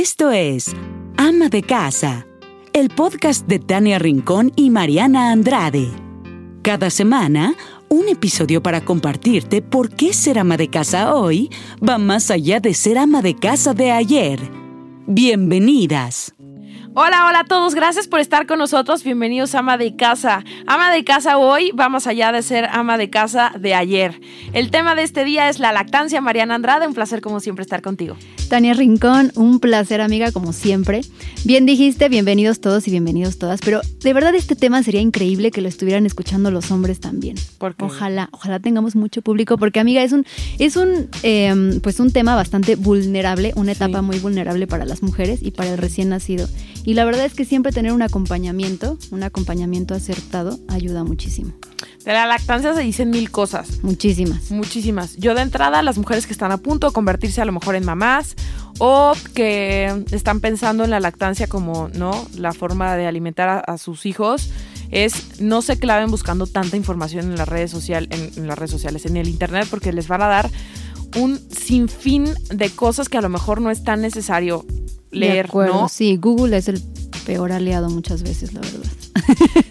Esto es Ama de Casa, el podcast de Tania Rincón y Mariana Andrade. Cada semana, un episodio para compartirte por qué ser ama de casa hoy va más allá de ser ama de casa de ayer. Bienvenidas. Hola, hola a todos, gracias por estar con nosotros. Bienvenidos a Ama de Casa. Ama de Casa hoy va más allá de ser ama de casa de ayer. El tema de este día es la lactancia. Mariana Andrade, un placer como siempre estar contigo. Tania Rincón, un placer amiga como siempre. Bien dijiste, bienvenidos todos y bienvenidos todas, pero de verdad este tema sería increíble que lo estuvieran escuchando los hombres también. ¿Por qué? Ojalá, ojalá tengamos mucho público, porque amiga, es un, es un, eh, pues un tema bastante vulnerable, una etapa Sí. muy vulnerable para las mujeres y para el recién nacido. Y la verdad es que siempre tener un acompañamiento, un acompañamiento acertado, ayuda muchísimo. De la lactancia se dicen mil cosas. Muchísimas. Muchísimas. Yo de entrada, las mujeres que están a punto de convertirse a lo mejor en mamás o que están pensando en la lactancia como, ¿no? La forma de alimentar a, a sus hijos es no se claven buscando tanta información en las redes sociales, en, en las redes sociales, en el internet, porque les van a dar un sinfín de cosas que a lo mejor no es tan necesario De leer, acuerdo, ¿no? Sí, Google es el peor aliado muchas veces, la verdad.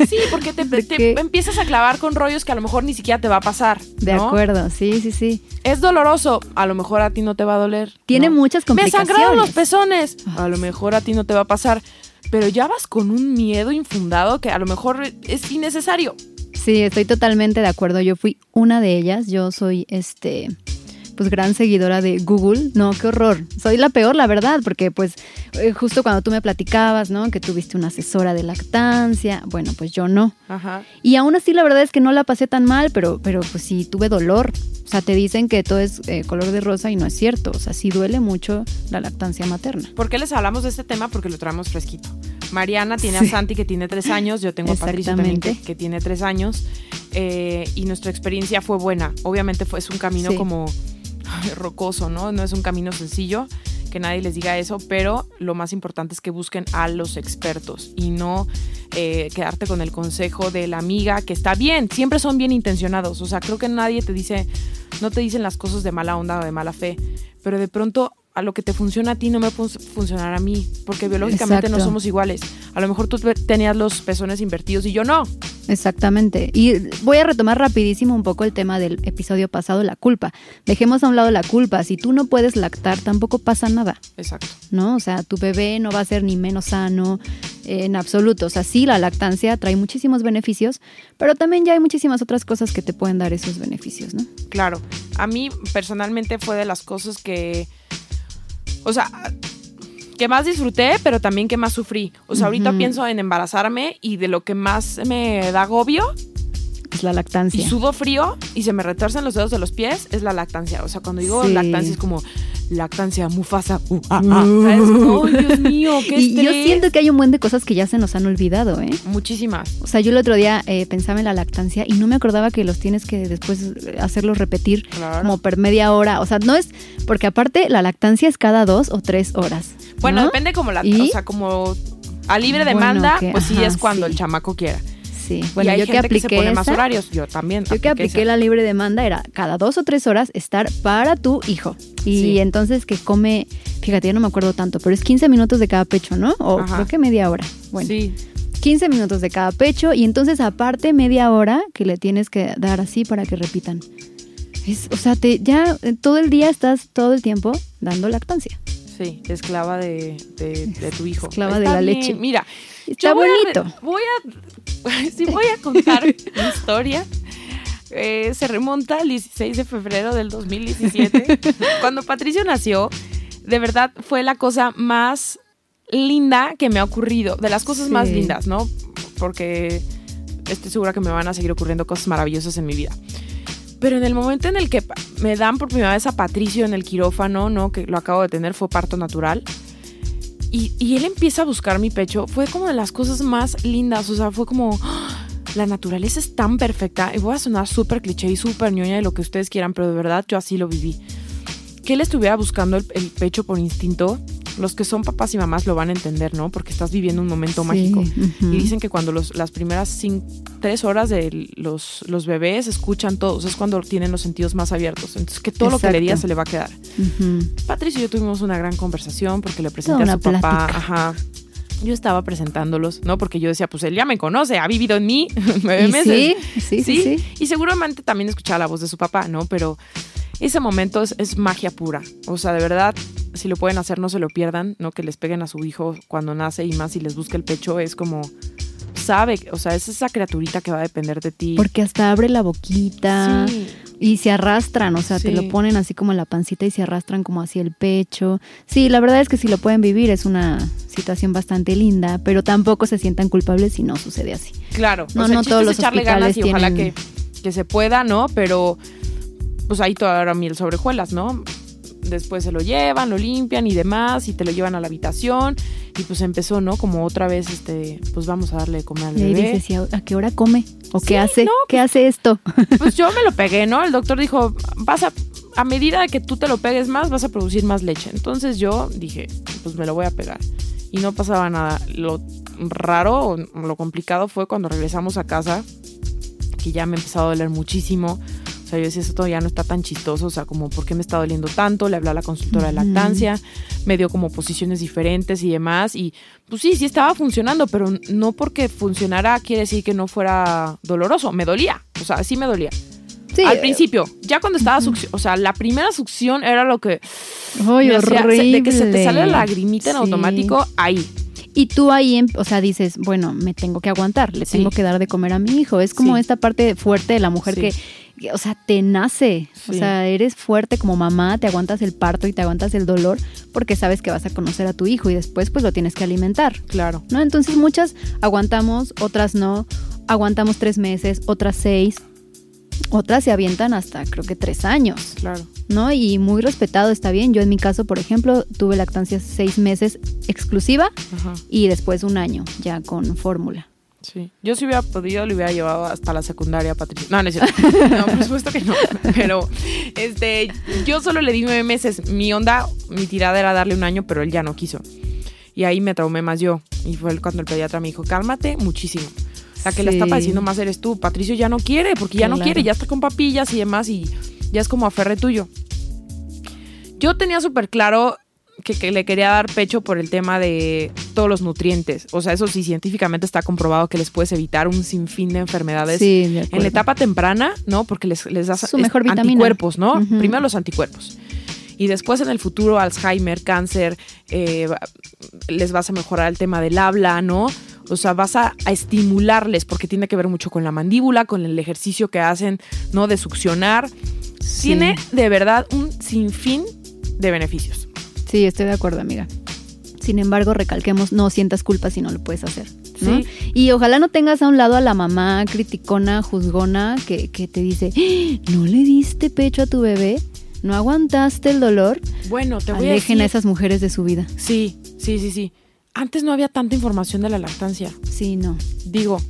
Sí, porque te, ¿De empiezas a clavar con rollos que a lo mejor ni siquiera te va a pasar. De acuerdo, sí, sí, sí. Es doloroso, a lo mejor a ti no te va a doler. Tiene ¿no? muchas Me complicaciones. sangraron los pezones. Ay, A lo mejor a ti no te va a pasar. Pero ya vas con un miedo infundado que a lo mejor es innecesario. Sí, estoy totalmente de acuerdo. Yo fui una de ellas. Yo soy este pues gran seguidora de Google. No, qué horror. Soy la peor, la verdad, porque pues eh, justo cuando tú me platicabas, ¿no? Que tuviste una asesora de lactancia. Bueno, pues yo no. Ajá. Y aún así la verdad es que no la pasé tan mal, pero, pero pues sí tuve dolor. O sea, te dicen que todo es eh, color de rosa y no es cierto. O sea, sí duele mucho la lactancia materna. ¿Por qué les hablamos de este tema? Porque lo traemos fresquito. Mariana tiene Sí. a Santi que tiene tres años, yo tengo a Patricio también que, tiene tres años eh, y nuestra experiencia fue buena. Obviamente fue es un camino Sí. como rocoso, ¿no? No es un camino sencillo, que nadie les diga eso, pero lo más importante es que busquen a los expertos y no eh, quedarte con el consejo de la amiga que está bien, siempre son bien intencionados, o sea, creo que nadie te dice, no te dicen las cosas de mala onda o de mala fe, pero de pronto a lo que te funciona a ti no me puede funcionar a mí, porque biológicamente no somos iguales. A lo mejor tú te- tenías los pezones invertidos y yo no. Exactamente. Y voy a retomar rapidísimo un poco el tema del episodio pasado, la culpa. Dejemos a un lado la culpa. Si tú no puedes lactar, tampoco pasa nada, Exacto. ¿no? O sea, tu bebé no va a ser ni menos sano eh, en absoluto. O sea, sí, la lactancia trae muchísimos beneficios, pero también ya hay muchísimas otras cosas que te pueden dar esos beneficios, ¿no? Claro, a mí personalmente fue de las cosas que, o sea, que más disfruté, pero también que más sufrí. O sea, ahorita pienso en embarazarme y de lo que más me da agobio Es la y lactancia. sudo frío y se me retorcen los dedos de los pies es la lactancia. O sea, cuando digo Sí. lactancia es como lactancia, mufasa, uh, ah, ah, ¿sabes? ¡Ay, Dios mío, qué Y yo siento que hay un buen de cosas que ya se nos han olvidado, ¿eh? Muchísimas. O sea, yo el otro día eh, pensaba en la lactancia y no me acordaba que los tienes que después eh, hacerlos repetir Claro. como por media hora. O sea, no es. Porque aparte, la lactancia es cada dos o tres horas. Bueno, ¿no? depende como la, ¿Y? o sea, como a libre Bueno, demanda, que- pues sí ajá, es cuando sí. el chamaco quiera. Sí. Bueno, y hay yo que gente que se apliqué. pone más esa- horarios. Yo también. Yo que apliqué esa. la libre demanda era cada dos o tres horas estar para tu hijo. Y Sí. entonces que come, fíjate, ya no me acuerdo tanto, pero es 15 minutos de cada pecho, ¿no? O Ajá. creo que media hora. Bueno, Sí, 15 minutos de cada pecho y entonces aparte media hora que le tienes que dar así para que repitan. Es, o sea, te, ya todo el día estás todo el tiempo dando lactancia. sí, esclava de, de- de tu hijo. Esclava de Está la bien, leche. Mira, Está yo voy a bonito. re- Voy a, sí voy a contar mi historia. Eh, se remonta al 16 de febrero del 2017. Cuando Patricio nació, de verdad fue la cosa más linda que me ha ocurrido. De las cosas más lindas, ¿no? Porque estoy segura que me van a seguir ocurriendo cosas maravillosas en mi vida. Pero en el momento en el que me dan por primera vez a Patricio en el quirófano, ¿no? Que lo acabo de tener, fue parto natural. Y, él empieza a buscar mi pecho. Fue como de las cosas más lindas. O sea, fue como. ¡ah! La naturaleza es tan perfecta. Y voy a sonar súper cliché y súper ñoña de lo que ustedes quieran, pero de verdad yo así lo viví. Que él estuviera buscando el pecho por instinto los que son papás y mamás lo van a entender, ¿no? Porque estás viviendo un momento Sí, mágico. Y dicen que cuando los, las primeras tres horas de los, los bebés escuchan todos, es cuando tienen los sentidos más abiertos. Entonces, que todo lo que le digas se le va a quedar. Ujú. Patricio y yo tuvimos una gran conversación porque le presenté Toda a su papá. Ajá. Yo estaba presentándolos, ¿no? Porque yo decía, pues él ya me conoce, ha vivido en mí nueve meses. sí, sí, sí, sí. Y seguramente también escuchaba la voz de su papá, ¿no? Pero ese momento es, es magia pura. O sea, de verdad, si lo pueden hacer, no se lo pierdan, ¿no? Que les peguen a su hijo cuando nace y más si les busca el pecho, es como, sabe, o sea, es esa criaturita que va a depender de ti. Porque hasta abre la boquita Sí. y se arrastran, o sea, te lo ponen así como en la pancita y se arrastran como hacia el pecho. Sí, la verdad es que si lo pueden vivir es una situación bastante linda, pero tampoco se sientan culpables si no sucede así. Claro, No, o sea, no todos los echarle ganas y hospitales ojalá tienen- que, que se pueda, ¿no? Pero pues ahí todavía miel sobre hojuelas, ¿no? Después se lo llevan, lo limpian y demás, y te lo llevan a la habitación. Y pues empezó, ¿no? Como otra vez, este, pues vamos a darle de comer al Y bebé. dices, ¿y a, a qué hora come? ¿O Sí, qué hace? no, ¿Qué hace esto? Pues yo me lo pegué, ¿no? El doctor dijo, vas a, a medida que tú te lo pegues más, vas a producir más leche. Entonces yo dije, pues me lo voy a pegar. Y no pasaba nada. Lo raro o lo complicado fue cuando regresamos a casa, que ya me empezó a doler muchísimo. O sea, yo decía, esto ya no está tan chistoso, o sea, como, ¿por qué me está doliendo tanto? Le hablé a la consultora de lactancia, me dio como posiciones diferentes y demás. Y pues sí, sí estaba funcionando, pero no porque funcionara quiere decir que no fuera doloroso. Me dolía, o sea, sí me dolía. Sí, Al principio, ya cuando estaba succión, o sea, la primera succión era lo que Ay, hacía- de que se te sale la lagrimita en Sí. automático, ahí. Y tú ahí, em- o sea, dices, bueno, me tengo que aguantar, le Sí. tengo que dar de comer a mi hijo. Es como Sí. esta parte fuerte de la mujer Sí. que, o sea, te nace. O sea, eres fuerte como mamá, te aguantas el parto y te aguantas el dolor porque sabes que vas a conocer a tu hijo y después pues lo tienes que alimentar. Claro. ¿No? Entonces muchas aguantamos, otras no. Aguantamos tres meses, otras seis. Otras se avientan hasta creo que tres años. Claro. ¿no? Y muy respetado, está bien. Yo en mi caso, por ejemplo, tuve lactancia seis meses exclusiva Ajá. y después un año ya con fórmula. Sí. Yo si hubiera podido, lo hubiera llevado hasta la secundaria, Patricia. No, no es cierto. No, por supuesto que no. Pero, este, yo solo le di nueve meses. Mi onda, mi tirada era darle un año, pero él ya no quiso. Y ahí me traumé más yo. Y fue cuando el pediatra me dijo, cálmate muchísimo. La que la está Sí. padeciendo más eres tú. Patricio ya no quiere, porque ya no quiere, ya está con papillas y demás, y ya es como aferre tuyo. Yo tenía súper claro que, que le quería dar pecho por el tema de todos los nutrientes. O sea, eso sí, científicamente está comprobado que les puedes evitar un sinfín de enfermedades Sí, de en la etapa temprana, ¿no? Porque les, les das Su mejor vitamina. anticuerpos, ¿no? Primero los anticuerpos. Y después en el futuro, Alzheimer, cáncer, eh, les vas a mejorar el tema del habla, ¿no? O sea, vas a, a estimularles porque tiene que ver mucho con la mandíbula, con el ejercicio que hacen, ¿no? De succionar. Sí. Tiene de verdad un sinfín de beneficios. Sí, estoy de acuerdo, amiga. Sin embargo, recalquemos, no sientas culpa si no lo puedes hacer. ¿no? Sí. Y ojalá no tengas a un lado a la mamá criticona, juzgona, que, que te dice, "¡Ah! ¿no le diste pecho a tu bebé? ¿No aguantaste el dolor? Bueno, te voy a Alejen decir. a esas mujeres de su vida. Sí, sí, sí, sí. Antes no había tanta información de la lactancia. Sí, no. Digo,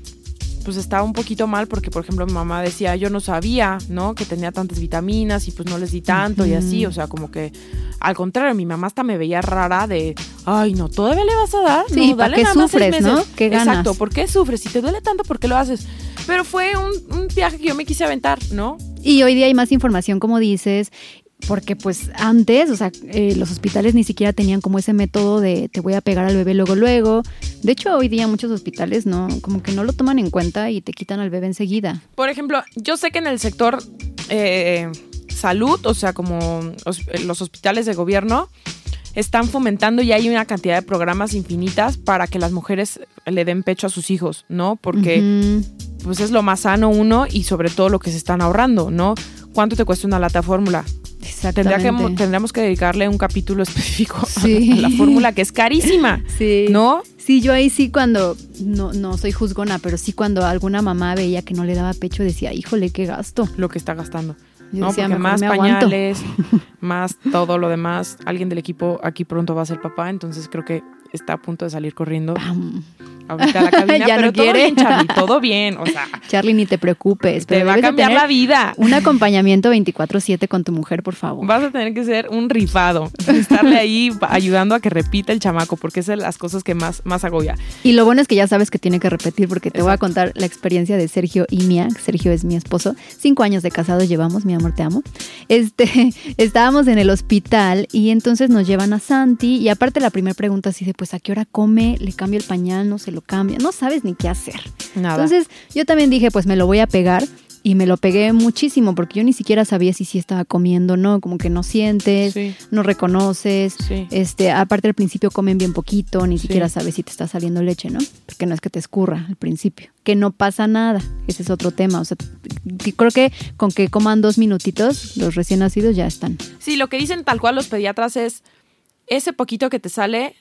pues estaba un poquito mal porque, por ejemplo, mi mamá decía, yo no sabía, ¿no? Que tenía tantas vitaminas y pues no les di tanto y así. O sea, como que al contrario, mi mamá hasta me veía rara de, ay, no, ¿todavía le vas a dar? Sí, no, ¿para dale qué nada más seis sufres, no? meses". ¿Qué ganas? Exacto, ¿por qué sufres? Si te duele tanto, ¿por qué lo haces? Pero fue un, un viaje que yo me quise aventar, ¿no? Y hoy día hay más información, como dices, porque pues antes, o sea, eh, los hospitales ni siquiera tenían como ese método de te voy a pegar al bebé luego, luego. De hecho, hoy día muchos hospitales no, como que no lo toman en cuenta y te quitan al bebé enseguida. Por ejemplo, yo sé que en el sector eh, salud, o sea, como hos- los hospitales de gobierno, están fomentando y hay una cantidad de programas infinitas para que las mujeres le den pecho a sus hijos, ¿no? Porque pues es lo más sano uno y sobre todo lo que se están ahorrando, ¿no? ¿Cuánto te cuesta una lata fórmula? Tendría que, tendríamos que dedicarle un capítulo específico a- Sí. a, la fórmula que es carísima, Sí. ¿no? Sí, yo ahí sí cuando, no, no soy juzgona, pero sí cuando alguna mamá veía que no le daba pecho decía, híjole, qué gasto. Lo que está gastando. Yo No, decía, porque "Mejor más me aguanto". pañales, más todo lo demás. Alguien del equipo aquí pronto va a ser papá, entonces creo que está a punto de salir corriendo. Pam. Ahorita a la cabina, Ya no pero todo bien, Charlie, todo bien, o sea, Charlie, ni te preocupes. te pero va a cambiar la vida. Un acompañamiento 24-7 con tu mujer, por favor. Vas a tener que ser un rifado, estarle ahí ayudando a que repita el chamaco, porque es de las cosas que más, más agobia. Y lo bueno es que ya sabes que tiene que repetir, porque te voy a contar la experiencia de Sergio y mía. Sergio es mi esposo. Cinco años de casados llevamos, mi amor, te amo. Este, estábamos en el hospital y entonces nos llevan a Santi. Y aparte, la primera pregunta así de: Pues, ¿a qué hora come? ¿Le cambia el pañal? ¿No se lo cambia? No sabes ni qué hacer. Nada. Entonces, yo también dije: Pues me lo voy a pegar. Y me lo pegué muchísimo porque yo ni siquiera sabía si sí estaba comiendo, ¿no? Como que no sientes, Sí. no reconoces. Sí. Este, aparte al principio comen bien poquito, ni Sí. siquiera sabes si te está saliendo leche, ¿no? Porque no es que te escurra al principio, que no pasa nada. Ese es otro tema. O sea, creo que con que coman dos minutitos, los recién nacidos ya están. Sí, lo que dicen tal cual los pediatras es, ese poquito que te sale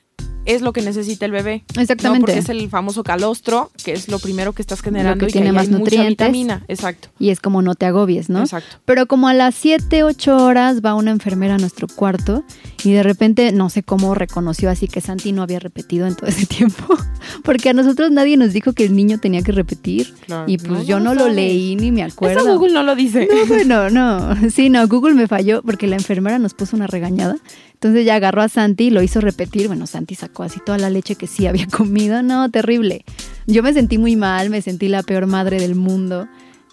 es lo que necesita el bebé. ¿no? Exactamente. Porque es el famoso calostro, que es lo primero que estás generando que y que tiene más hay mucha nutrientes. vitamina. Exacto. Y es como no te agobies, ¿no? Exacto. Pero como a las 7, 8 horas va una enfermera a nuestro cuarto y de repente no sé cómo reconoció así que Santi no había repetido en todo ese tiempo. Porque a nosotros nadie nos dijo que el niño tenía que repetir. Claro. Y pues No, yo no no, lo lo leí ni me acuerdo. Eso Google no lo dice. No, bueno, no. Sí, no, Google me falló porque la enfermera nos puso una regañada. Entonces ya agarró a Santi y lo hizo repetir. Bueno, Santi sacó así toda la leche que sí había comido. No, terrible. Yo me sentí muy mal, me sentí la peor madre del mundo.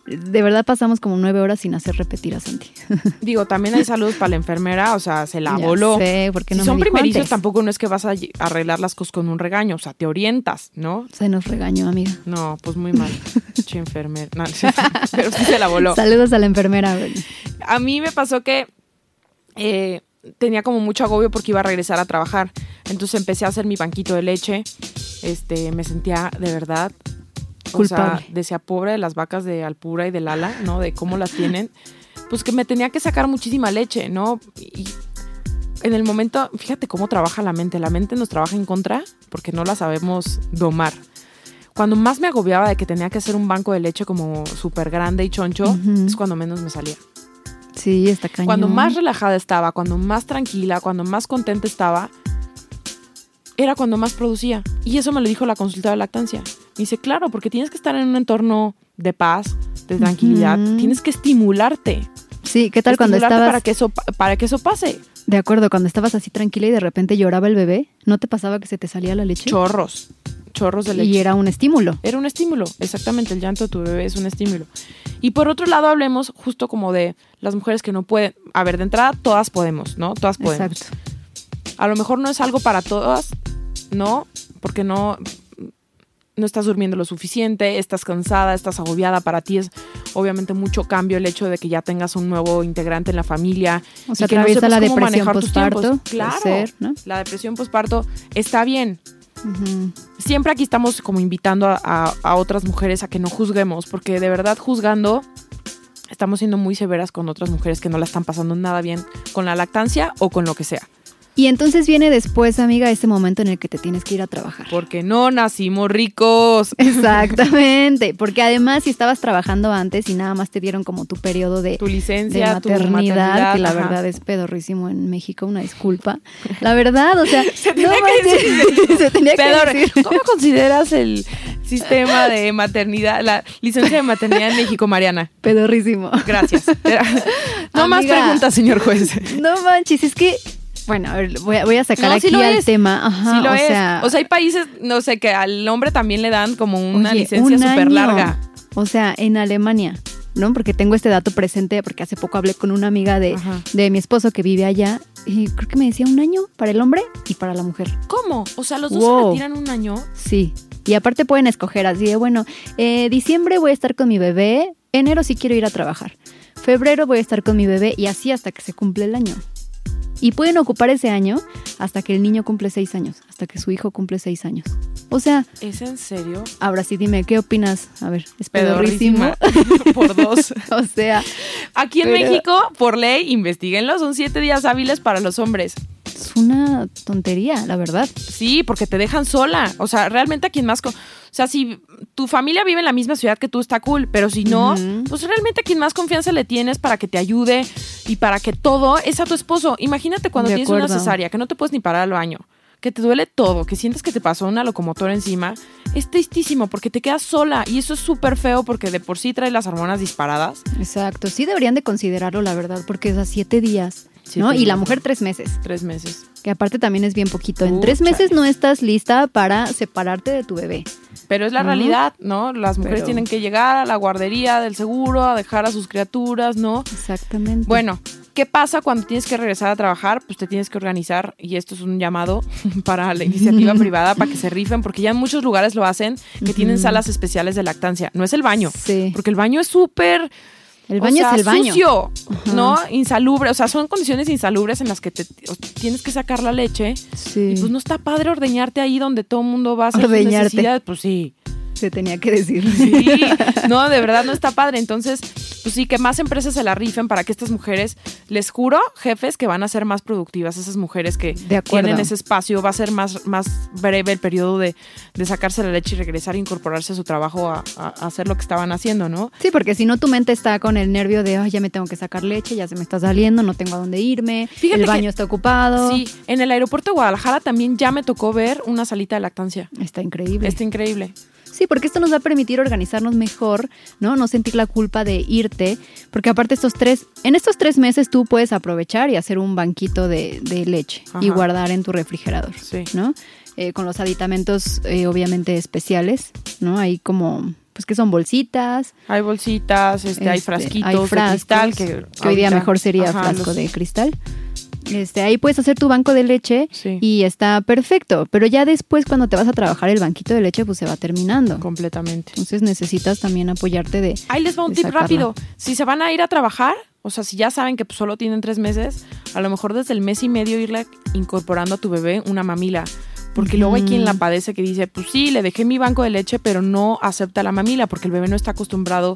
De verdad pasamos como nueve horas sin hacer repetir a Santi. Digo, también hay saludos para la enfermera, o sea, se la Ya voló. sé, porque si no son primerizos, antes. tampoco no es que vas a arreglar las cosas con un regaño, o sea, te orientas, ¿no? Se nos regañó, amiga. No, pues muy mal. che enfermera. No, pero sí se la voló. Saludos a la enfermera. A mí me pasó que eh, tenía como mucho agobio porque iba a regresar a trabajar. Entonces empecé a hacer mi banquito de leche. Este, me sentía de verdad. O sea, Culpable. decía pobre de las vacas de Alpura y de Lala, ¿no? De cómo las tienen. Pues que me tenía que sacar muchísima leche, ¿no? Y en el momento, fíjate cómo trabaja la mente. La mente nos trabaja en contra porque no la sabemos domar. Cuando más me agobiaba de que tenía que hacer un banco de leche como súper grande y choncho, es cuando menos me salía. Sí, está cañón. Cuando más relajada estaba, cuando más tranquila, cuando más contenta estaba, era cuando más producía. Y eso me lo dijo la consulta de lactancia. Me dice, claro, porque tienes que estar en un entorno de paz, de tranquilidad. Tienes que estimularte. Sí, ¿qué tal cuando estabas para que eso pa- para que eso pase. de acuerdo, cuando estabas así tranquila y de repente lloraba el bebé? ¿No te pasaba que se te salía la leche? Chorros, chorros de leche. y era un estímulo. Era un estímulo, exactamente, el llanto de tu bebé es un estímulo. Y por otro lado, hablemos justo como de las mujeres que no pueden. A ver, de entrada, todas podemos, ¿no? Todas podemos. Exacto. A lo mejor no es algo para todas, ¿no? Porque no, no estás durmiendo lo suficiente, estás cansada, estás agobiada. Para ti es obviamente mucho cambio el hecho de que ya tengas un nuevo integrante en la familia. O sea, y que atraviesa la depresión puede Claro, ser, ¿no? la depresión postparto está bien. Siempre aquí estamos como invitando a- a otras mujeres a que no juzguemos, porque de verdad juzgando estamos siendo muy severas con otras mujeres que no la están pasando nada bien con la lactancia o con lo que sea. Y entonces viene después, amiga, ese momento en el que te tienes que ir a trabajar. Porque no nacimos ricos. Exactamente, porque además si estabas trabajando antes y nada más te dieron como tu periodo de, Tu de licencia, tu maternidad, que la ajá. verdad es pedorrísimo en México, una disculpa. La verdad, o sea, Se tenía no que decir. se tenía que decir. ¿Cómo consideras el sistema de maternidad, la licencia de maternidad en México, Mariana? Pedorrísimo. Gracias. No más preguntas, señor juez. No manches, es que, bueno, a ver, voy a, voy a sacar No, sí aquí lo al es. tema. Ajá, sí lo o es. sea, o sea, hay países, no sé, que al hombre también le dan como una oye, licencia un súper larga. O sea, en Alemania, ¿no? Porque tengo este dato presente, porque hace poco hablé con una amiga de, de mi esposo que vive allá, y creo que me decía un año para el hombre y para la mujer. ¿Cómo? O sea, los dos Wow. se retiran un año. Sí. Y aparte pueden escoger así de, bueno, eh, diciembre voy a estar con mi bebé, enero sí quiero ir a trabajar, febrero voy a estar con mi bebé y así hasta que se cumple el año. Y pueden ocupar ese año hasta que el niño cumple seis años, hasta que su hijo cumple seis años. O sea, ¿Es en serio? ahora sí dime, ¿qué opinas? A ver, es pedorrísimo. Por dos. o sea, Aquí en Pero- México, por ley, investiguenlo, son siete días hábiles para los hombres. es una tontería, la verdad. Sí, porque te dejan sola. O sea, realmente a quien más... sea, si tu familia vive en la misma ciudad que tú, está cool. Pero si no, pues realmente a quien más confianza le tienes para que te ayude y para que todo es a tu esposo. Imagínate cuando De tienes una cesárea, que no te puedes ni parar al baño. que te duele todo, que sientes que te pasó una locomotora encima, es tristísimo porque te quedas sola y eso es súper feo porque de por sí trae las hormonas disparadas. Exacto, sí deberían de considerarlo, la verdad, porque es a siete días, Siete ¿no? Y la mujer tres meses, Tres meses. que aparte también es bien poquito. En tres meses chale. no estás lista para separarte de tu bebé. Pero es la realidad, ¿no? Las mujeres Pero- tienen que llegar a la guardería del seguro, a dejar a sus criaturas, ¿no? Exactamente. Bueno, ¿qué pasa cuando tienes que regresar a trabajar? Pues te tienes que organizar y esto es un llamado para la iniciativa privada para que se rifen, porque ya en muchos lugares lo hacen, que tienen salas especiales de lactancia. No es el baño, Sí. porque el baño es súper... El o baño sea, es el baño. sucio, Ajá. ¿no? Insalubre, o sea, son condiciones insalubres en las que te, tienes que sacar la leche Sí. y pues no está padre ordeñarte ahí donde todo el mundo va a hacer sus necesidades, pues sí. Se tenía que decir. Sí, no, de verdad no está padre. Entonces, pues sí, que más empresas se la rifen para que estas mujeres, les juro, jefes, que van a ser más productivas. Esas mujeres que De tienen ese espacio, va a ser más, más breve el periodo de, de sacarse la leche y regresar e incorporarse a su trabajo a, a- a hacer lo que estaban haciendo, ¿no? Sí, porque si no tu mente está con el nervio de, ay, ya me tengo que sacar leche, ya se me está saliendo, no tengo a dónde irme, Fíjate el baño que- está ocupado. Sí, en el aeropuerto de Guadalajara también ya me tocó ver una salita de lactancia. Está increíble. Está increíble. Sí, porque esto nos va a permitir organizarnos mejor, ¿no? No sentir la culpa de irte, porque aparte estos tres, en estos tres meses tú puedes aprovechar y hacer un banquito de, de leche y guardar en tu refrigerador, Sí. ¿no? Eh, con los aditamentos eh, obviamente especiales, ¿no? Hay como, pues que son bolsitas, Hay bolsitas, este, hay este, frasquitos hay de frascos, cristal. Que, que hoy día mejor sería Ajá, frasco los- de cristal. Este, ahí puedes hacer tu banco de leche Sí. y está perfecto, pero ya después cuando te vas a trabajar el banquito de leche pues se va terminando. Completamente. Entonces necesitas también apoyarte de... Ahí les va un tip rápido. Si se van a ir a trabajar, o sea, si ya saben que pues, solo tienen tres meses, a lo mejor desde el mes y medio irle incorporando a tu bebé una mamila. Porque luego hay quien la padece que dice, pues sí, le dejé mi banco de leche, pero no acepta la mamila porque el bebé no está acostumbrado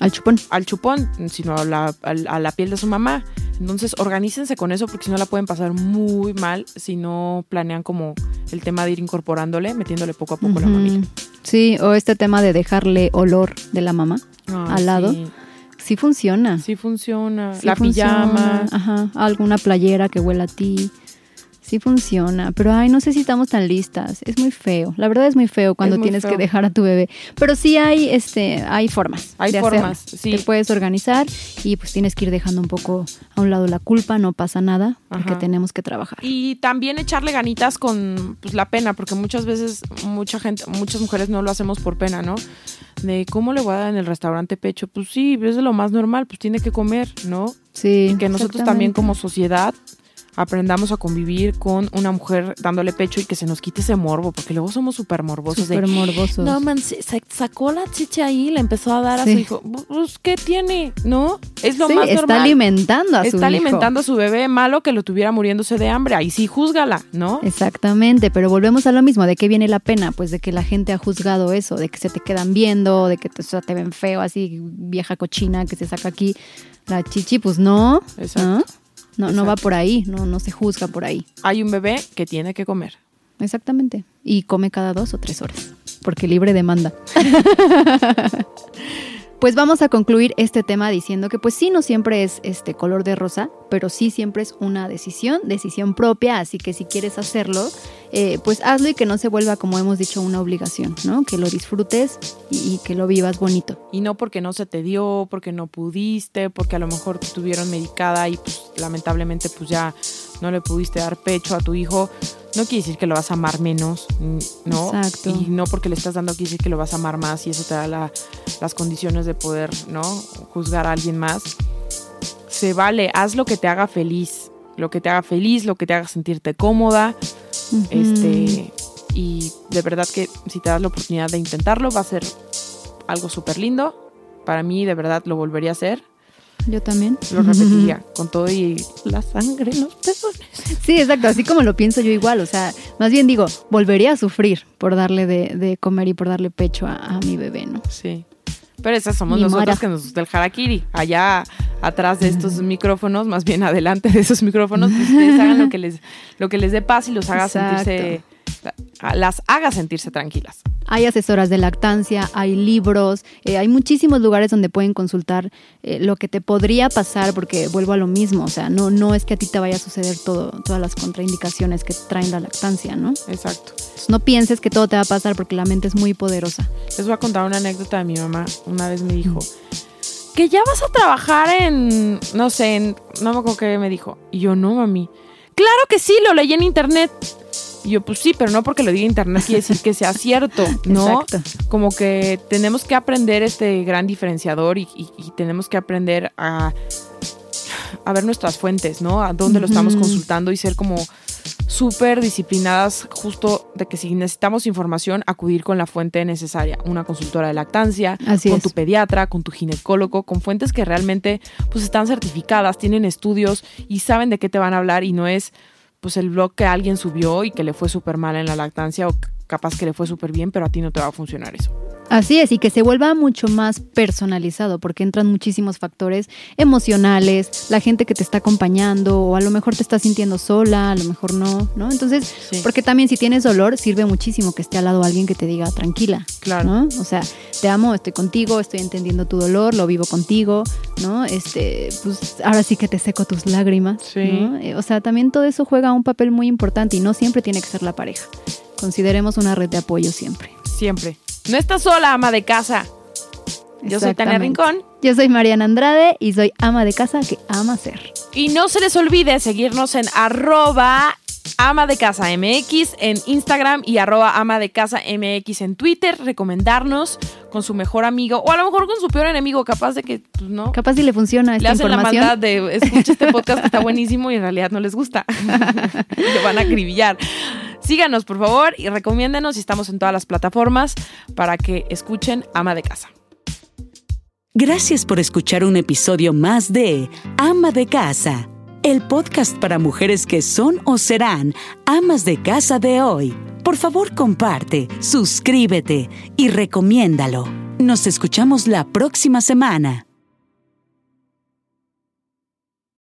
Al chupón. al chupón, sino a la, a la piel de su mamá. Entonces, organícense con eso porque si no la pueden pasar muy mal si no planean como el tema de ir incorporándole, metiéndole poco a poco la Ujú. mamila. Sí, o este tema de dejarle olor de la mamá. Ah, Al lado. Sí, Sí funciona. sí funciona. Sí la funciona. pijama. Ajá, alguna playera que huela a ti. Sí funciona, pero ay, no sé si estamos tan listas. Es muy feo. La verdad es muy feo cuando muy tienes feo. que dejar a tu bebé. Pero sí hay, este, hay formas. Hay de formas, hacerlo. sí. Te puedes organizar y pues tienes que ir dejando un poco a un lado la culpa. No pasa nada porque tenemos que trabajar. Y también echarle ganitas con pues, la pena, porque muchas veces mucha gente, muchas mujeres no lo hacemos por pena, ¿no? De cómo le voy a dar en el restaurante pecho, pues sí, es de lo más normal, pues tiene que comer, ¿no? Sí. Y que nosotros también como sociedad aprendamos a convivir con una mujer dándole pecho y que se nos quite ese morbo, porque luego somos súper morbosos. Súper morbosos. no, man, se, sacó la chicha ahí y le empezó a dar a su hijo. Pues, ¿qué tiene? ¿No? Es lo Sí, más está normal. alimentando a su Está hijo. alimentando a su bebé malo que lo tuviera muriéndose de hambre. Ahí sí, júzgala, ¿no? Exactamente, pero volvemos a lo mismo, ¿de qué viene la pena? Pues de que la gente ha juzgado eso, de que se te quedan viendo, de que te, o sea, te ven feo, así vieja cochina que se saca aquí la chichi, pues no, Exacto. ¿no? No, no va por ahí, no, no se juzga por ahí. Hay un bebé que tiene que comer. Exactamente. Y come cada dos o tres horas, porque libre demanda. Pues vamos a concluir este tema diciendo que pues sí, no siempre es este color de rosa, pero sí siempre es una decisión, decisión propia, así que si quieres hacerlo, eh, pues hazlo y que no se vuelva, como hemos dicho, una obligación, ¿no? Que lo disfrutes y, y que lo vivas bonito. Y no porque no se te dio, porque no pudiste, porque a lo mejor te tuvieron medicada y pues lamentablemente pues ya no le pudiste dar pecho a tu hijo. No quiere decir que lo vas a amar menos, ¿no? Exacto. Y no porque le estás dando quiere decir que lo vas a amar más y eso te da la- las condiciones de poder, ¿no? Juzgar a alguien más. Se vale, haz lo que te haga feliz. Lo que te haga feliz, lo que te haga sentirte cómoda. Ujú. Este, y de verdad que si te das la oportunidad de intentarlo, va a ser algo súper lindo. Para mí, de verdad, lo volvería a hacer. Yo también. Lo repetiría con todo y la sangre en los pezones. Sí, exacto, así como lo pienso yo igual, o sea, más bien digo, volvería a sufrir por darle de, de comer y por darle pecho a, a mi bebé, ¿no? Sí. Pero esas somos nosotros que nos gusta el harakiri. Allá atrás de estos micrófonos, más bien adelante de esos micrófonos, pues ustedes hagan lo que les, lo que les dé paz y los haga Exacto. sentirse las haga sentirse tranquilas. Hay asesoras de lactancia, hay libros, eh, hay muchísimos lugares donde pueden consultar eh, lo que te podría pasar, porque vuelvo a lo mismo, o sea, no, no es que a ti te vaya a suceder todo, todas las contraindicaciones que traen la lactancia, ¿no? Exacto. no pienses que todo te va a pasar porque la mente es muy poderosa. Les voy a contar una anécdota de mi mamá. Una vez me dijo, que ya vas a trabajar en, no sé, en, no me acuerdo qué me dijo. Y yo, no, mami. Claro que sí, lo leí en internet. Y yo, pues sí, pero no porque lo diga internet quiere decir que sea cierto, ¿no? Exacto. Como que tenemos que aprender este gran diferenciador y, tenemos que aprender a, a, ver nuestras fuentes, ¿no? A dónde lo estamos consultando y ser como súper disciplinadas justo de que si necesitamos información, acudir con la fuente necesaria, una consultora de lactancia, con tu pediatra, con tu ginecólogo, con fuentes que realmente pues están certificadas, tienen estudios y saben de qué te van a hablar y no es pues el blog que alguien subió y que le fue súper mal en la lactancia o capaz que le fue súper bien, pero a ti no te va a funcionar eso. Así es, y que se vuelva mucho más personalizado, porque entran muchísimos factores emocionales, la gente que te está acompañando, o a lo mejor te estás sintiendo sola, a lo mejor no, ¿no? Entonces, porque también si tienes dolor, sirve muchísimo que esté al lado alguien que te diga tranquila, claro. ¿no? O sea, te amo, estoy contigo, estoy entendiendo tu dolor, lo vivo contigo, ¿no? Este, pues ahora sí que te seco tus lágrimas, sí. Eh, o sea, también todo eso juega un papel muy importante y no siempre tiene que ser la pareja. Consideremos una red de apoyo siempre. Siempre. No estás sola, ama de casa. Yo soy Tania Rincón. Yo soy Mariana Andrade y soy ama de casa que ama ser. Y no se les olvide seguirnos en arroba ama de casa MX en Instagram y arroba ama de casa MX en Twitter. Recomendarnos con su mejor amigo o a lo mejor con su peor enemigo, capaz de que, pues no. Capaz si le funciona esta Le hacen la maldad de escucha este podcast que está buenísimo y en realidad no les gusta. Lo van a acribillar. Síganos, por favor, y recomiéndenos. Estamos en todas las plataformas para que escuchen Ama de Casa. Gracias por escuchar un episodio más de Ama de Casa, el podcast para mujeres que son o serán amas de casa de hoy. Por favor, comparte, suscríbete y recomiéndalo. Nos escuchamos la próxima semana.